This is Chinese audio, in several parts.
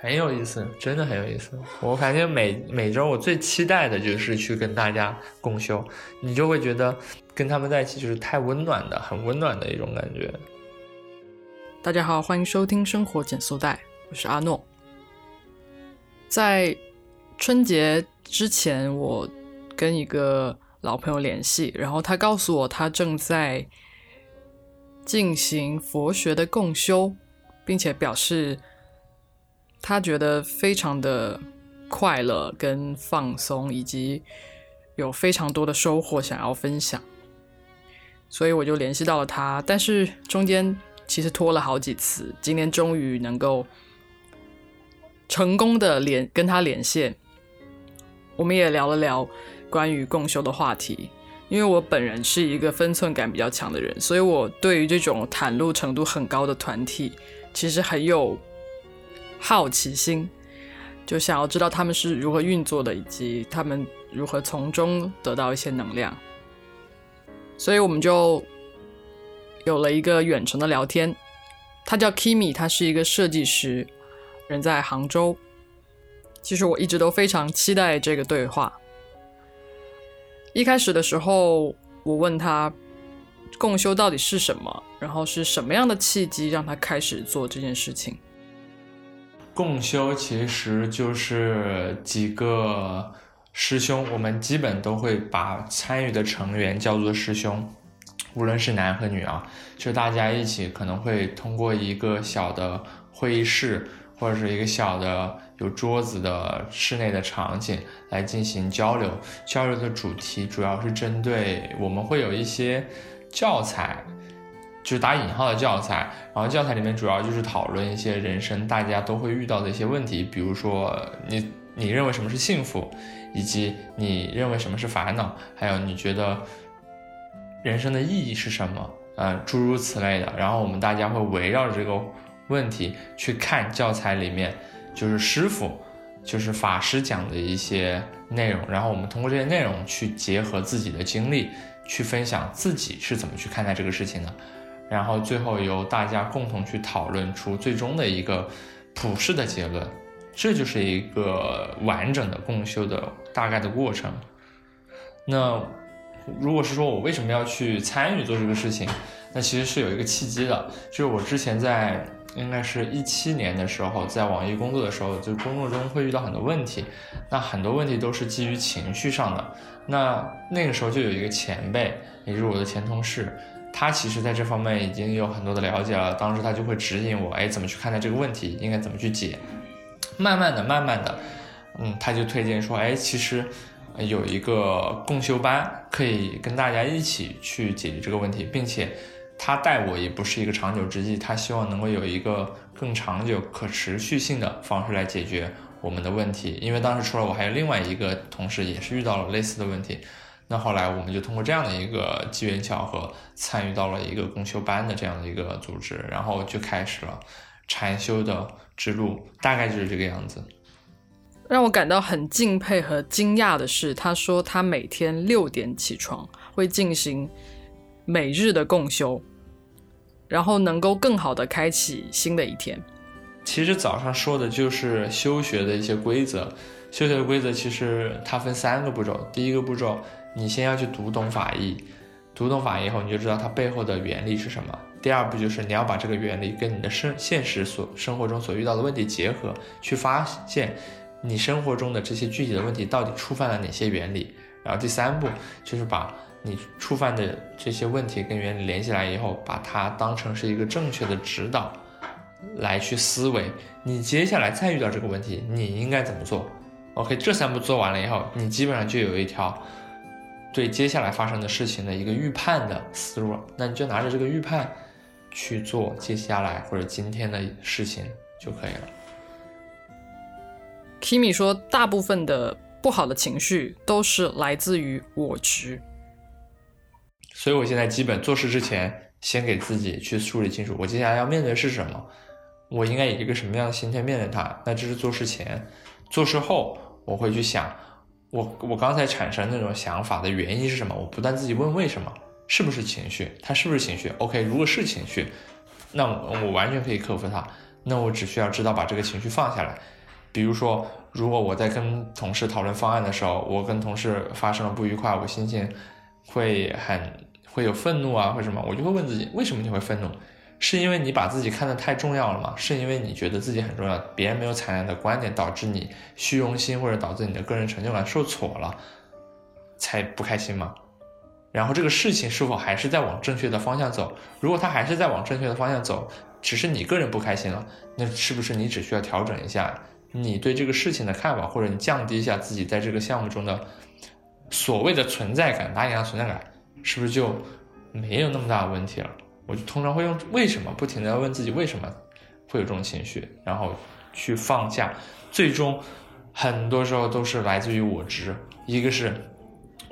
很有意思，真的很有意思。我感觉每每周我最期待的就是去跟大家共修，你就会觉得跟他们在一起就是太温暖的，很温暖的一种感觉。大家好，欢迎收听生活减速带，我是阿诺。在春节之前，我跟一个老朋友联系，然后他告诉我他正在进行佛学的共修，并且表示。他觉得非常的快乐跟放松，以及有非常多的收获想要分享，所以我就联系到了他。但是中间其实拖了好几次，今天终于能够成功的连跟他连线。我们也聊了聊关于共修的话题，因为我本人是一个分寸感比较强的人，所以我对于这种袒露程度很高的团体，其实很有。好奇心，就想要知道他们是如何运作的，以及他们如何从中得到一些能量。所以我们就有了一个远程的聊天。他叫 Kimi，他是一个设计师，人在杭州。其实我一直都非常期待这个对话。一开始的时候，我问他共修到底是什么，然后是什么样的契机让他开始做这件事情。共修其实就是几个师兄，我们基本都会把参与的成员叫做师兄，无论是男和女啊，就大家一起可能会通过一个小的会议室或者是一个小的有桌子的室内的场景来进行交流。交流的主题主要是针对我们会有一些教材。就是打引号的教材，然后教材里面主要就是讨论一些人生大家都会遇到的一些问题，比如说你你认为什么是幸福，以及你认为什么是烦恼，还有你觉得人生的意义是什么，嗯，诸如此类的。然后我们大家会围绕着这个问题去看教材里面就是师傅，就是法师讲的一些内容，然后我们通过这些内容去结合自己的经历，去分享自己是怎么去看待这个事情的。然后最后由大家共同去讨论出最终的一个普世的结论，这就是一个完整的共修的大概的过程。那如果是说我为什么要去参与做这个事情，那其实是有一个契机的，就是我之前在应该是一七年的时候，在网易工作的时候，就工作中会遇到很多问题，那很多问题都是基于情绪上的。那那个时候就有一个前辈，也就是我的前同事。他其实在这方面已经有很多的了解了，当时他就会指引我，哎，怎么去看待这个问题，应该怎么去解。慢慢的，慢慢的，嗯，他就推荐说，哎，其实有一个共修班可以跟大家一起去解决这个问题，并且他带我也不是一个长久之计，他希望能够有一个更长久、可持续性的方式来解决我们的问题。因为当时除了我，还有另外一个同事也是遇到了类似的问题。那后来我们就通过这样的一个机缘巧合，参与到了一个公修班的这样的一个组织，然后就开始了禅修的之路，大概就是这个样子。让我感到很敬佩和惊讶的是，他说他每天六点起床，会进行每日的共修，然后能够更好的开启新的一天。其实早上说的就是修学的一些规则，修学的规则其实它分三个步骤，第一个步骤。你先要去读懂法义，读懂法义以后，你就知道它背后的原理是什么。第二步就是你要把这个原理跟你的生现实所生活中所遇到的问题结合，去发现你生活中的这些具体的问题到底触犯了哪些原理。然后第三步就是把你触犯的这些问题跟原理联系来以后，把它当成是一个正确的指导来去思维。你接下来再遇到这个问题，你应该怎么做？OK，这三步做完了以后，你基本上就有一条。对接下来发生的事情的一个预判的思路，那你就拿着这个预判去做接下来或者今天的事情就可以了。Kimi 说，大部分的不好的情绪都是来自于我执，所以我现在基本做事之前，先给自己去梳理清楚，我接下来要面对是什么，我应该以一个什么样的心态面对它。那这是做事前，做事后我会去想。我我刚才产生那种想法的原因是什么？我不断自己问为什么，是不是情绪？它是不是情绪？OK，如果是情绪，那我我完全可以克服它。那我只需要知道把这个情绪放下来。比如说，如果我在跟同事讨论方案的时候，我跟同事发生了不愉快，我心情会很会有愤怒啊，或什么，我就会问自己，为什么你会愤怒？是因为你把自己看得太重要了吗？是因为你觉得自己很重要，别人没有采纳的观点导致你虚荣心或者导致你的个人成就感受挫了，才不开心吗？然后这个事情是否还是在往正确的方向走？如果它还是在往正确的方向走，只是你个人不开心了，那是不是你只需要调整一下你对这个事情的看法，或者你降低一下自己在这个项目中的所谓的存在感，打引号存在感，是不是就没有那么大的问题了？我就通常会用为什么不停的问自己为什么会有这种情绪，然后去放下，最终很多时候都是来自于我执，一个是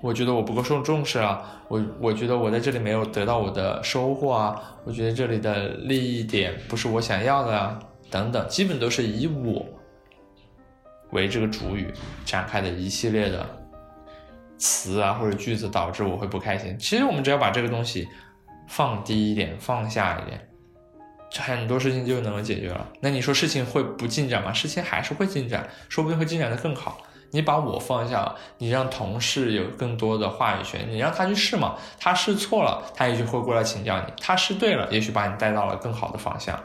我觉得我不够受重视啊，我我觉得我在这里没有得到我的收获啊，我觉得这里的利益点不是我想要的啊，等等，基本都是以我为这个主语展开的一系列的词啊或者句子，导致我会不开心。其实我们只要把这个东西。放低一点，放下一点，很多事情就能够解决了。那你说事情会不进展吗？事情还是会进展，说不定会进展的更好。你把我放下了，你让同事有更多的话语权，你让他去试嘛，他试错了，他也许会过来请教你；他试对了，也许把你带到了更好的方向。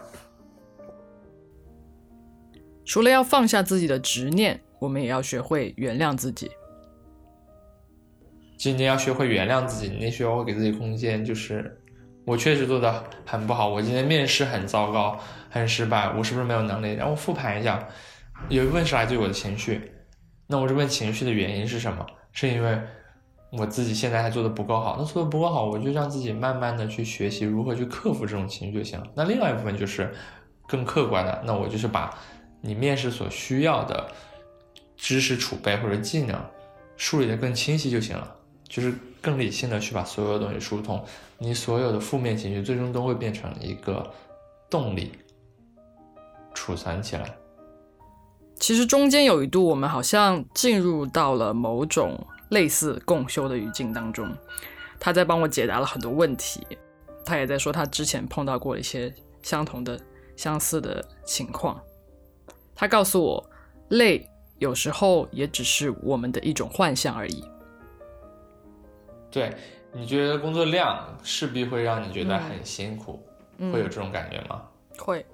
除了要放下自己的执念，我们也要学会原谅自己。今天要学会原谅自己，你需要给自己空间，就是。我确实做的很不好，我今天面试很糟糕，很失败，我是不是没有能力？让我复盘一下，有一部分是来自于我的情绪，那我这问情绪的原因是什么？是因为我自己现在还做的不够好，那做的不够好，我就让自己慢慢的去学习如何去克服这种情绪就行了。那另外一部分就是更客观的，那我就是把你面试所需要的知识储备或者技能梳理的更清晰就行了，就是更理性的去把所有东西疏通。你所有的负面情绪最终都会变成一个动力，储存起来。其实中间有一度，我们好像进入到了某种类似共修的语境当中。他在帮我解答了很多问题，他也在说他之前碰到过一些相同的、相似的情况。他告诉我，累有时候也只是我们的一种幻象而已。对。你觉得工作量势必会让你觉得很辛苦，会有这种感觉吗？会。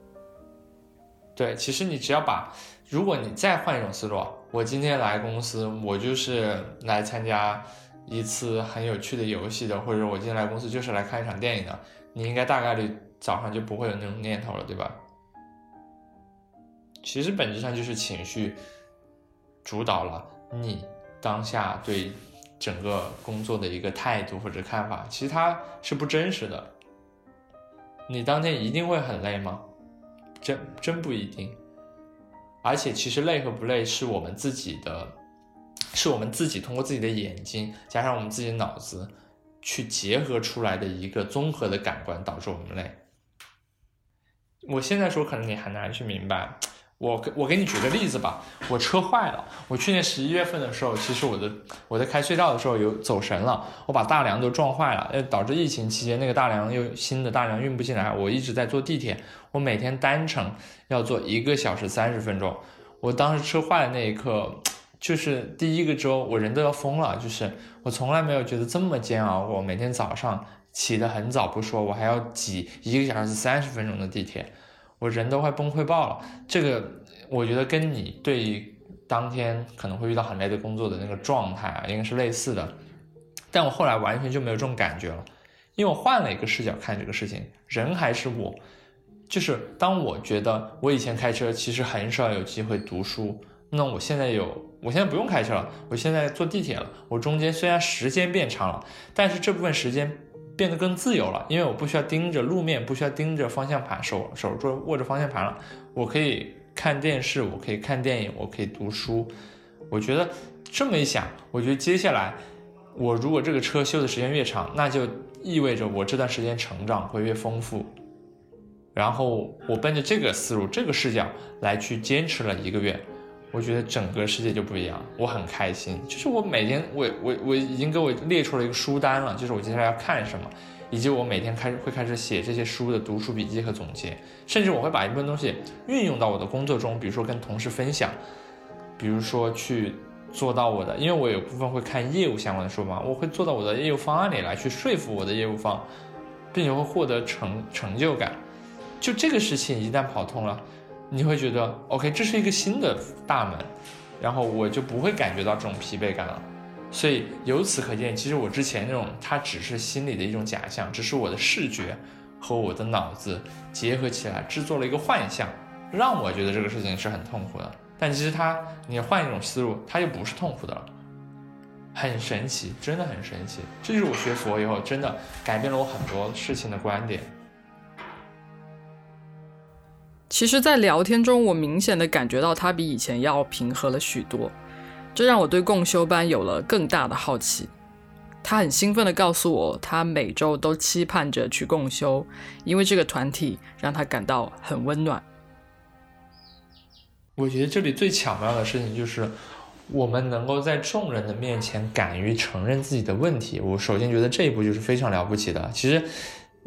对，其实你只要把，如果你再换一种思路，我今天来公司，我就是来参加一次很有趣的游戏的，或者我今天来公司就是来看一场电影的，你应该大概率早上就不会有那种念头了，对吧？其实本质上就是情绪主导了你当下对。整个工作的一个态度或者看法，其实它是不真实的。你当天一定会很累吗？真真不一定。而且其实累和不累是我们自己的，是我们自己通过自己的眼睛加上我们自己的脑子去结合出来的一个综合的感官导致我们累。我现在说可能你很难去明白。我我给你举个例子吧，我车坏了。我去年十一月份的时候，其实我的我在开隧道的时候有走神了，我把大梁都撞坏了，呃，导致疫情期间那个大梁又新的大梁运不进来。我一直在坐地铁，我每天单程要坐一个小时三十分钟。我当时车坏的那一刻，就是第一个周我人都要疯了，就是我从来没有觉得这么煎熬过。每天早上起得很早不说，我还要挤一个小时三十分钟的地铁。我人都快崩溃爆了，这个我觉得跟你对当天可能会遇到很累的工作的那个状态啊，应该是类似的。但我后来完全就没有这种感觉了，因为我换了一个视角看这个事情，人还是我。就是当我觉得我以前开车其实很少有机会读书，那我现在有，我现在不用开车了，我现在坐地铁了。我中间虽然时间变长了，但是这部分时间。变得更自由了，因为我不需要盯着路面，不需要盯着方向盘，手手握握着方向盘了。我可以看电视，我可以看电影，我可以读书。我觉得这么一想，我觉得接下来我如果这个车修的时间越长，那就意味着我这段时间成长会越丰富。然后我奔着这个思路、这个视角来去坚持了一个月。我觉得整个世界就不一样，我很开心。就是我每天，我我我已经给我列出了一个书单了，就是我接下来要看什么，以及我每天开始会开始写这些书的读书笔记和总结，甚至我会把一部分东西运用到我的工作中，比如说跟同事分享，比如说去做到我的，因为我有部分会看业务相关的书嘛，我会做到我的业务方案里来去说服我的业务方，并且会获得成成就感。就这个事情一旦跑通了，你会觉得 OK，这是一个新的大门，然后我就不会感觉到这种疲惫感了。所以由此可见，其实我之前那种它只是心里的一种假象，只是我的视觉和我的脑子结合起来制作了一个幻象，让我觉得这个事情是很痛苦的。但其实它，你换一种思路，它就不是痛苦的了，很神奇，真的很神奇。这就是我学佛以后真的改变了我很多事情的观点。其实，在聊天中，我明显的感觉到他比以前要平和了许多。这让我对共修班有了更大的好奇。他很兴奋地告诉我，他每周都期盼着去共修，因为这个团体让他感到很温暖。我觉得这里最巧妙的事情就是，我们能够在众人的面前敢于承认自己的问题。我首先觉得这一步就是非常了不起的。其实，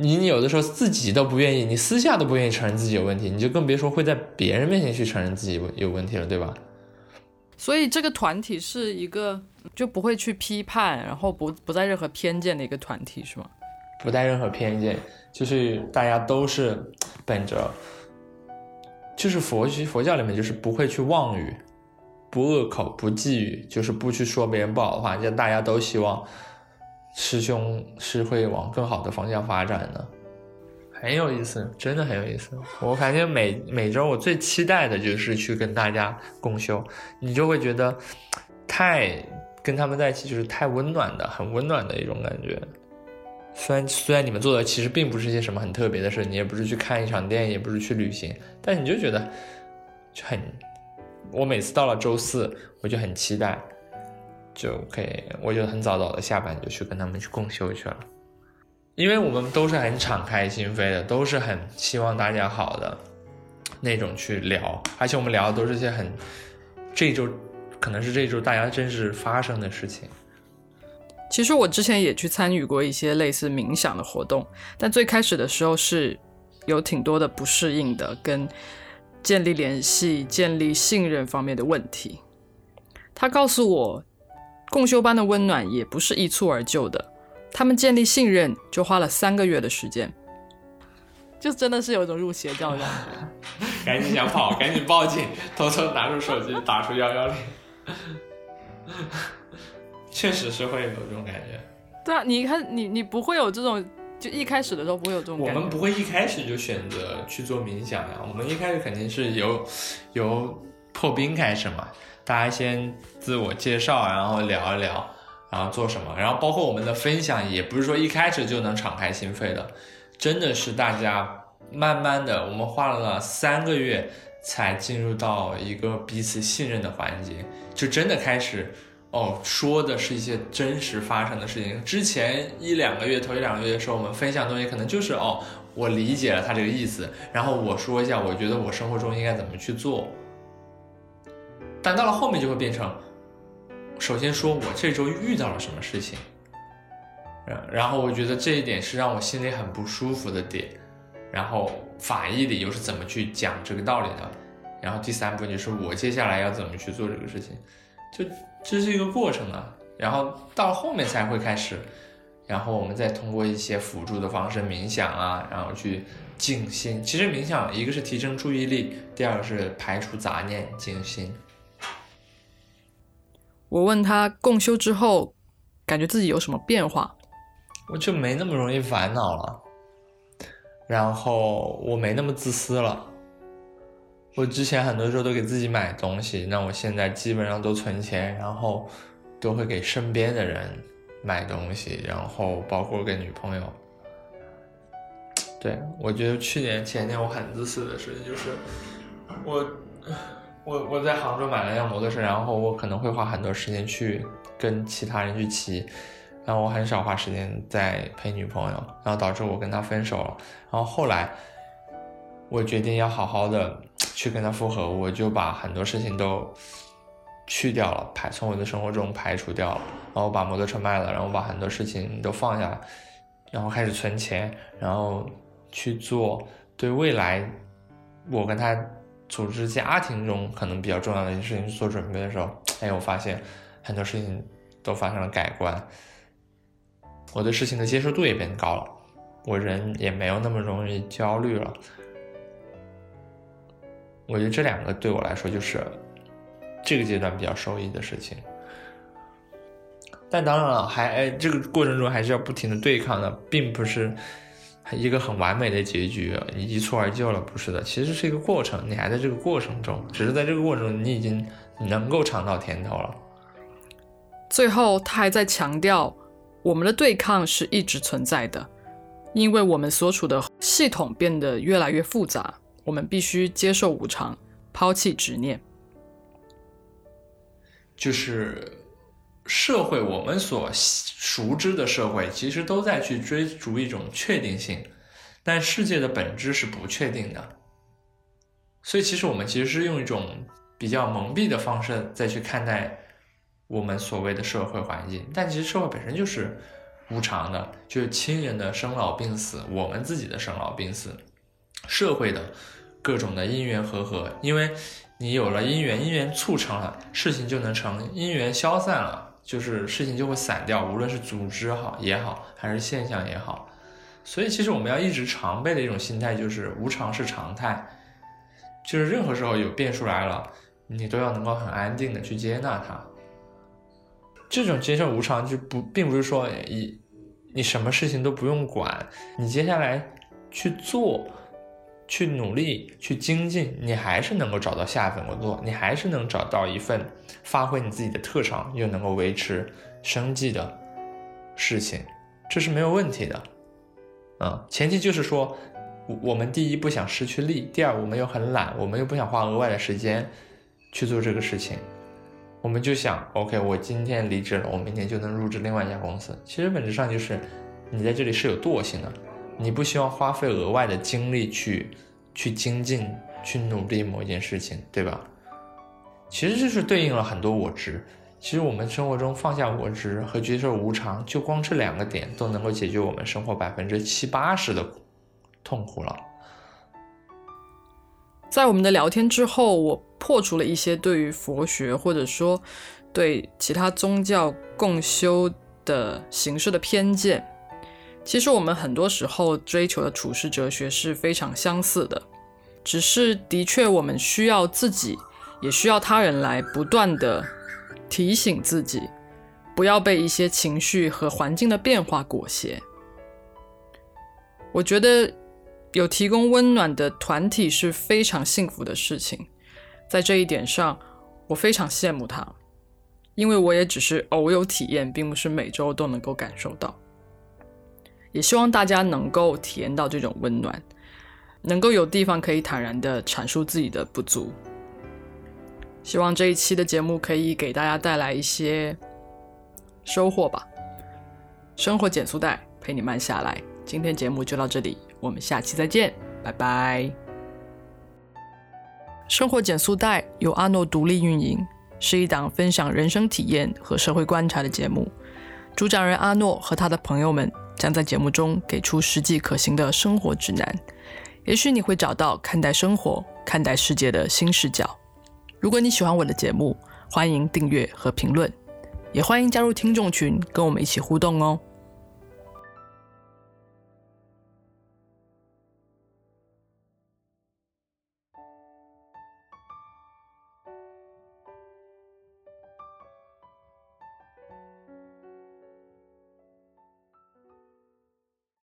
你有的时候自己都不愿意，你私下都不愿意承认自己有问题，你就更别说会在别人面前去承认自己有问题了，对吧？所以这个团体是一个就不会去批判，然后不不带任何偏见的一个团体，是吗？不带任何偏见，就是大家都是本着，就是佛学佛教里面就是不会去妄语，不恶口，不觊语，就是不去说别人不好的话，就大家都希望师兄是会往更好的方向发展的。很有意思，真的很有意思。我感觉每每周我最期待的就是去跟大家共修，你就会觉得太跟他们在一起就是太温暖的，很温暖的一种感觉。虽然虽然你们做的其实并不是一些什么很特别的事，你也不是去看一场电影，也不是去旅行，但你就觉得很。我每次到了周四，我就很期待，就可以我就很早早的下班就去跟他们去共修去了。因为我们都是很敞开心扉的，都是很希望大家好的那种去聊，而且我们聊的都是些很这周可能是这周大家真实发生的事情。其实我之前也去参与过一些类似冥想的活动，但最开始的时候是有挺多的不适应的，跟建立联系、建立信任方面的问题。他告诉我，共修班的温暖也不是一蹴而就的。他们建立信任就花了三个月的时间，就真的是有一种入邪教的感觉。赶紧想跑，赶紧报警，偷偷拿出手机打出幺幺零。确实是会有这种感觉。对啊，你看你你不会有这种，就一开始的时候不会有这种。我们不会一开始就选择去做冥想呀，我们一开始肯定是由由破冰开始嘛，大家先自我介绍，然后聊一聊。然后做什么？然后包括我们的分享，也不是说一开始就能敞开心扉的，真的是大家慢慢的，我们花了三个月才进入到一个彼此信任的环节，就真的开始哦，说的是一些真实发生的事情。之前一两个月，头一两个月的时候，我们分享东西可能就是哦，我理解了他这个意思，然后我说一下，我觉得我生活中应该怎么去做，但到了后面就会变成。首先说，我这周遇到了什么事情，然然后我觉得这一点是让我心里很不舒服的点，然后法义里又是怎么去讲这个道理的，然后第三步就是我接下来要怎么去做这个事情，就这是一个过程啊，然后到后面才会开始，然后我们再通过一些辅助的方式，冥想啊，然后去静心。其实冥想一个是提升注意力，第二个是排除杂念，静心。我问他共修之后，感觉自己有什么变化？我就没那么容易烦恼了，然后我没那么自私了。我之前很多时候都给自己买东西，那我现在基本上都存钱，然后都会给身边的人买东西，然后包括给女朋友。对我觉得去年前年我很自私的事情就是我。我我在杭州买了辆摩托车，然后我可能会花很多时间去跟其他人去骑，然后我很少花时间在陪女朋友，然后导致我跟她分手了。然后后来我决定要好好的去跟她复合，我就把很多事情都去掉了，排从我的生活中排除掉了，然后把摩托车卖了，然后把很多事情都放下来，然后开始存钱，然后去做对未来我跟他组织家庭中可能比较重要的一些事情去做准备的时候，哎，我发现很多事情都发生了改观，我对事情的接受度也变高了，我人也没有那么容易焦虑了。我觉得这两个对我来说就是这个阶段比较受益的事情。但当然了，还哎，这个过程中还是要不停的对抗的，并不是一个很完美的结局，你一蹴而就了，不是的，其实是一个过程，你还在这个过程中，只是在这个过程中，你已经能够尝到甜头了。最后，他还在强调，我们的对抗是一直存在的，因为我们所处的系统变得越来越复杂，我们必须接受无常，抛弃执念，就是。社会，我们所熟知的社会，其实都在去追逐一种确定性，但世界的本质是不确定的。所以，其实我们其实是用一种比较蒙蔽的方式再去看待我们所谓的社会环境。但其实社会本身就是无常的，就是亲人的生老病死，我们自己的生老病死，社会的各种的因缘和合。因为你有了因缘，因缘促成了事情就能成，因缘消散了。就是事情就会散掉，无论是组织好也好，还是现象也好，所以其实我们要一直常备的一种心态就是无常是常态，就是任何时候有变数来了，你都要能够很安定的去接纳它。这种接受无常就不并不是说你你什么事情都不用管，你接下来去做。去努力去精进，你还是能够找到下一份工作，你还是能找到一份发挥你自己的特长又能够维持生计的事情，这是没有问题的。嗯，前提就是说，我们第一不想失去力，第二我们又很懒，我们又不想花额外的时间去做这个事情，我们就想，OK，我今天离职了，我明天就能入职另外一家公司。其实本质上就是你在这里是有惰性的。你不希望花费额外的精力去去精进、去努力某一件事情，对吧？其实就是对应了很多我执。其实我们生活中放下我执和接受无常，就光这两个点都能够解决我们生活百分之七八十的痛苦了。在我们的聊天之后，我破除了一些对于佛学或者说对其他宗教共修的形式的偏见。其实我们很多时候追求的处世哲学是非常相似的，只是的确我们需要自己，也需要他人来不断的提醒自己，不要被一些情绪和环境的变化裹挟。我觉得有提供温暖的团体是非常幸福的事情，在这一点上，我非常羡慕他，因为我也只是偶有体验，并不是每周都能够感受到。也希望大家能够体验到这种温暖，能够有地方可以坦然的阐述自己的不足。希望这一期的节目可以给大家带来一些收获吧。生活减速带陪你慢下来，今天节目就到这里，我们下期再见，拜拜。生活减速带由阿诺独立运营，是一档分享人生体验和社会观察的节目。主讲人阿诺和他的朋友们。将在节目中给出实际可行的生活指南，也许你会找到看待生活、看待世界的新视角。如果你喜欢我的节目，欢迎订阅和评论，也欢迎加入听众群，跟我们一起互动哦。